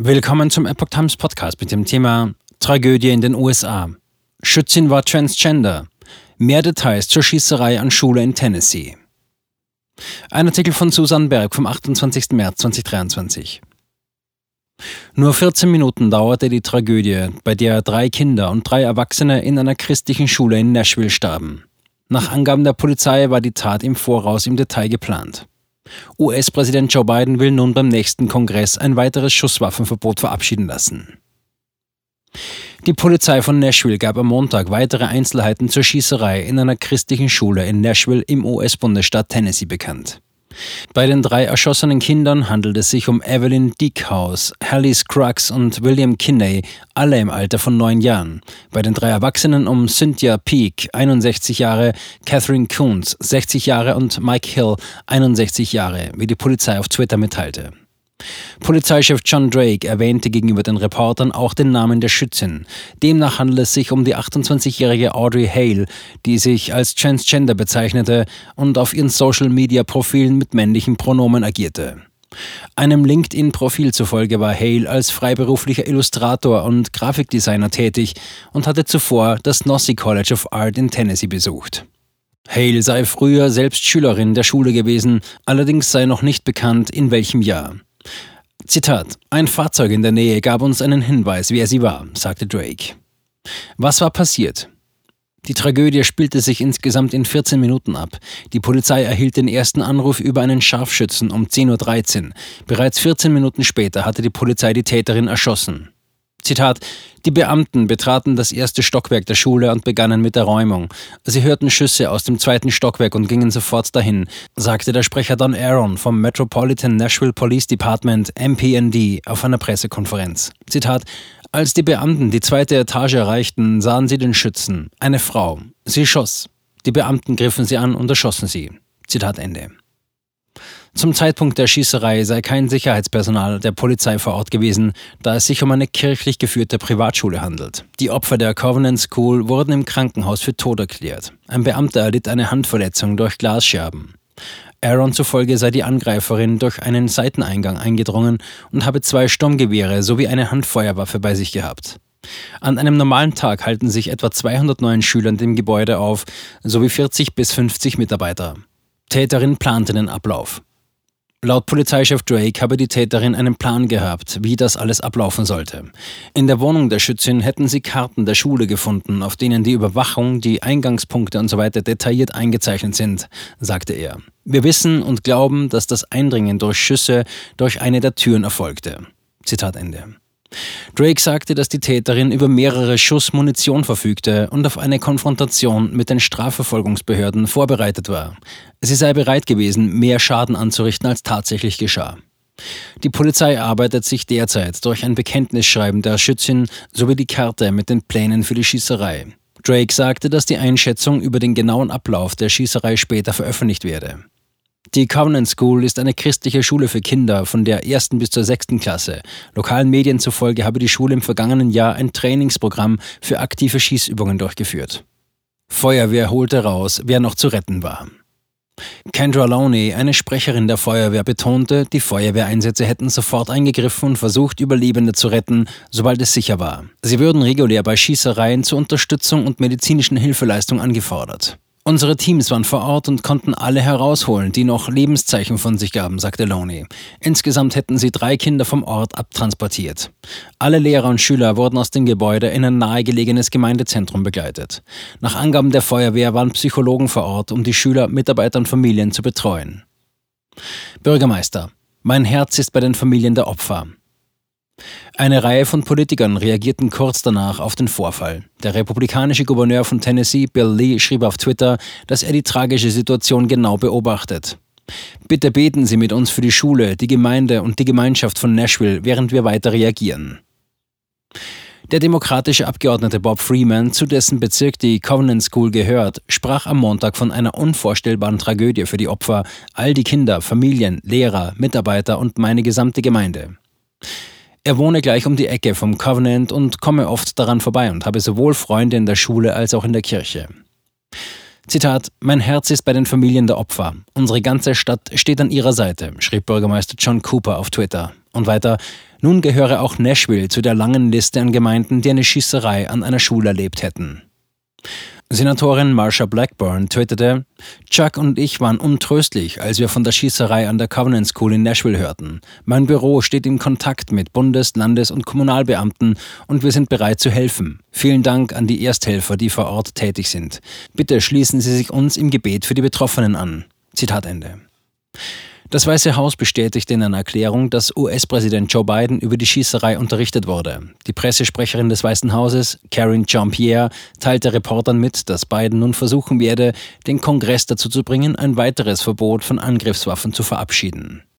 Willkommen zum Epoch Times Podcast mit dem Thema Tragödie in den USA. Schützin war Transgender. Mehr Details zur Schießerei an Schule in Tennessee. Ein Artikel von Susan Berg vom 28. März 2023. Nur 14 Minuten dauerte die Tragödie, bei der drei Kinder und drei Erwachsene in einer christlichen Schule in Nashville starben. Nach Angaben der Polizei war die Tat im Voraus im Detail geplant. US-Präsident Joe Biden will nun beim nächsten Kongress ein weiteres Schusswaffenverbot verabschieden lassen. Die Polizei von Nashville gab am Montag weitere Einzelheiten zur Schießerei in einer christlichen Schule in Nashville im US-Bundesstaat Tennessee bekannt. Bei den drei erschossenen Kindern handelt es sich um Evelyn Diekhaus, Hallie Scruggs und William Kinney, alle im Alter von neun Jahren. Bei den drei Erwachsenen um Cynthia Peake, 61 Jahre, Catherine Coons, 60 Jahre und Mike Hill, 61 Jahre, wie die Polizei auf Twitter mitteilte. Polizeichef John Drake erwähnte gegenüber den Reportern auch den Namen der Schützin. Demnach handelt es sich um die 28-jährige Audrey Hale, die sich als Transgender bezeichnete und auf ihren Social-Media-Profilen mit männlichen Pronomen agierte. Einem LinkedIn-Profil zufolge war Hale als freiberuflicher Illustrator und Grafikdesigner tätig und hatte zuvor das Nossi College of Art in Tennessee besucht. Hale sei früher selbst Schülerin der Schule gewesen, allerdings sei noch nicht bekannt, in welchem Jahr. Zitat: Ein Fahrzeug in der Nähe gab uns einen Hinweis, wer sie war, sagte Drake. Was war passiert? Die Tragödie spielte sich insgesamt in 14 Minuten ab. Die Polizei erhielt den ersten Anruf über einen Scharfschützen um 10.13 Uhr. Bereits 14 Minuten später hatte die Polizei die Täterin erschossen. Zitat, die Beamten betraten das erste Stockwerk der Schule und begannen mit der Räumung. Sie hörten Schüsse aus dem zweiten Stockwerk und gingen sofort dahin, sagte der Sprecher Don Aaron vom Metropolitan Nashville Police Department MPND auf einer Pressekonferenz. Zitat, als die Beamten die zweite Etage erreichten, sahen sie den Schützen, eine Frau. Sie schoss. Die Beamten griffen sie an und erschossen sie. Zitat Ende. Zum Zeitpunkt der Schießerei sei kein Sicherheitspersonal der Polizei vor Ort gewesen, da es sich um eine kirchlich geführte Privatschule handelt. Die Opfer der Covenant School wurden im Krankenhaus für tot erklärt. Ein Beamter erlitt eine Handverletzung durch Glasscherben. Aaron zufolge sei die Angreiferin durch einen Seiteneingang eingedrungen und habe zwei Sturmgewehre sowie eine Handfeuerwaffe bei sich gehabt. An einem normalen Tag halten sich etwa 209 Schüler in dem Gebäude auf, sowie 40 bis 50 Mitarbeiter. Täterin plante den Ablauf. Laut Polizeichef Drake habe die Täterin einen Plan gehabt, wie das alles ablaufen sollte. In der Wohnung der Schützin hätten sie Karten der Schule gefunden, auf denen die Überwachung, die Eingangspunkte usw. So detailliert eingezeichnet sind, sagte er. Wir wissen und glauben, dass das Eindringen durch Schüsse durch eine der Türen erfolgte. Zitat Ende. Drake sagte, dass die Täterin über mehrere Schuss Munition verfügte und auf eine Konfrontation mit den Strafverfolgungsbehörden vorbereitet war. Sie sei bereit gewesen, mehr Schaden anzurichten, als tatsächlich geschah. Die Polizei arbeitet sich derzeit durch ein Bekenntnisschreiben der Schützin sowie die Karte mit den Plänen für die Schießerei. Drake sagte, dass die Einschätzung über den genauen Ablauf der Schießerei später veröffentlicht werde. Die Covenant School ist eine christliche Schule für Kinder von der ersten bis zur sechsten Klasse. Lokalen Medien zufolge habe die Schule im vergangenen Jahr ein Trainingsprogramm für aktive Schießübungen durchgeführt. Feuerwehr holte raus, wer noch zu retten war. Kendra Lowney, eine Sprecherin der Feuerwehr, betonte, die Feuerwehreinsätze hätten sofort eingegriffen und versucht, Überlebende zu retten, sobald es sicher war. Sie würden regulär bei Schießereien zur Unterstützung und medizinischen Hilfeleistung angefordert. Unsere Teams waren vor Ort und konnten alle herausholen, die noch Lebenszeichen von sich gaben, sagte Loney. Insgesamt hätten sie drei Kinder vom Ort abtransportiert. Alle Lehrer und Schüler wurden aus dem Gebäude in ein nahegelegenes Gemeindezentrum begleitet. Nach Angaben der Feuerwehr waren Psychologen vor Ort, um die Schüler, Mitarbeiter und Familien zu betreuen. Bürgermeister. Mein Herz ist bei den Familien der Opfer. Eine Reihe von Politikern reagierten kurz danach auf den Vorfall. Der republikanische Gouverneur von Tennessee, Bill Lee, schrieb auf Twitter, dass er die tragische Situation genau beobachtet. Bitte beten Sie mit uns für die Schule, die Gemeinde und die Gemeinschaft von Nashville, während wir weiter reagieren. Der demokratische Abgeordnete Bob Freeman, zu dessen Bezirk die Covenant School gehört, sprach am Montag von einer unvorstellbaren Tragödie für die Opfer, all die Kinder, Familien, Lehrer, Mitarbeiter und meine gesamte Gemeinde. Er wohne gleich um die Ecke vom Covenant und komme oft daran vorbei und habe sowohl Freunde in der Schule als auch in der Kirche. Zitat: Mein Herz ist bei den Familien der Opfer. Unsere ganze Stadt steht an ihrer Seite, schrieb Bürgermeister John Cooper auf Twitter. Und weiter: Nun gehöre auch Nashville zu der langen Liste an Gemeinden, die eine Schießerei an einer Schule erlebt hätten. Senatorin Marsha Blackburn twitterte, Chuck und ich waren untröstlich, als wir von der Schießerei an der Covenant School in Nashville hörten. Mein Büro steht in Kontakt mit Bundes-, Landes- und Kommunalbeamten und wir sind bereit zu helfen. Vielen Dank an die Ersthelfer, die vor Ort tätig sind. Bitte schließen Sie sich uns im Gebet für die Betroffenen an. Zitat Ende. Das Weiße Haus bestätigte in einer Erklärung, dass US-Präsident Joe Biden über die Schießerei unterrichtet wurde. Die Pressesprecherin des Weißen Hauses, Karen Jean-Pierre, teilte Reportern mit, dass Biden nun versuchen werde, den Kongress dazu zu bringen, ein weiteres Verbot von Angriffswaffen zu verabschieden.